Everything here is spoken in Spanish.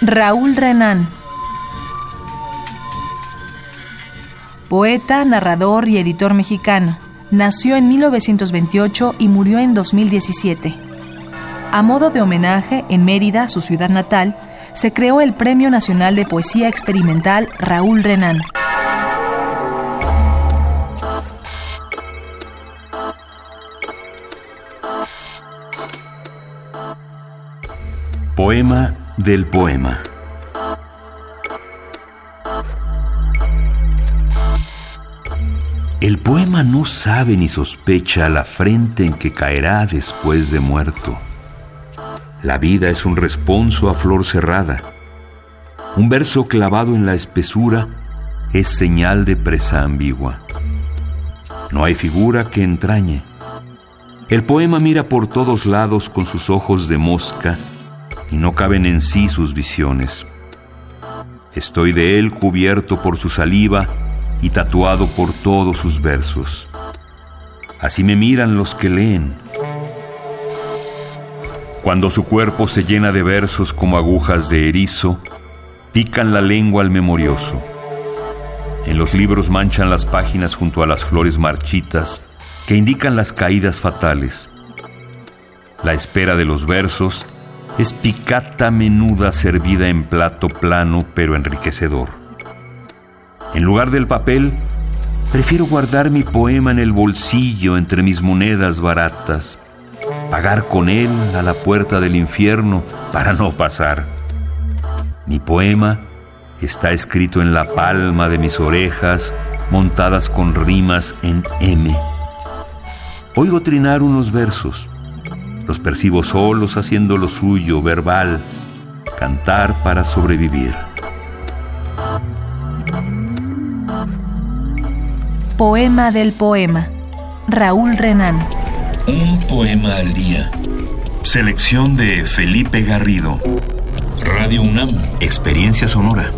Raúl Renan. Poeta, narrador y editor mexicano. Nació en 1928 y murió en 2017. A modo de homenaje, en Mérida, su ciudad natal, se creó el Premio Nacional de Poesía Experimental Raúl Renan. Poema del poema. El poema no sabe ni sospecha la frente en que caerá después de muerto. La vida es un responso a flor cerrada. Un verso clavado en la espesura es señal de presa ambigua. No hay figura que entrañe. El poema mira por todos lados con sus ojos de mosca y no caben en sí sus visiones. Estoy de él cubierto por su saliva y tatuado por todos sus versos. Así me miran los que leen. Cuando su cuerpo se llena de versos como agujas de erizo, pican la lengua al memorioso. En los libros manchan las páginas junto a las flores marchitas que indican las caídas fatales. La espera de los versos es picata menuda servida en plato plano pero enriquecedor. En lugar del papel, prefiero guardar mi poema en el bolsillo entre mis monedas baratas, pagar con él a la puerta del infierno para no pasar. Mi poema está escrito en la palma de mis orejas, montadas con rimas en M. Oigo trinar unos versos los percibo solos haciendo lo suyo, verbal, cantar para sobrevivir. Poema del poema. Raúl Renan. Un poema al día. Selección de Felipe Garrido. Radio UNAM. Experiencia sonora.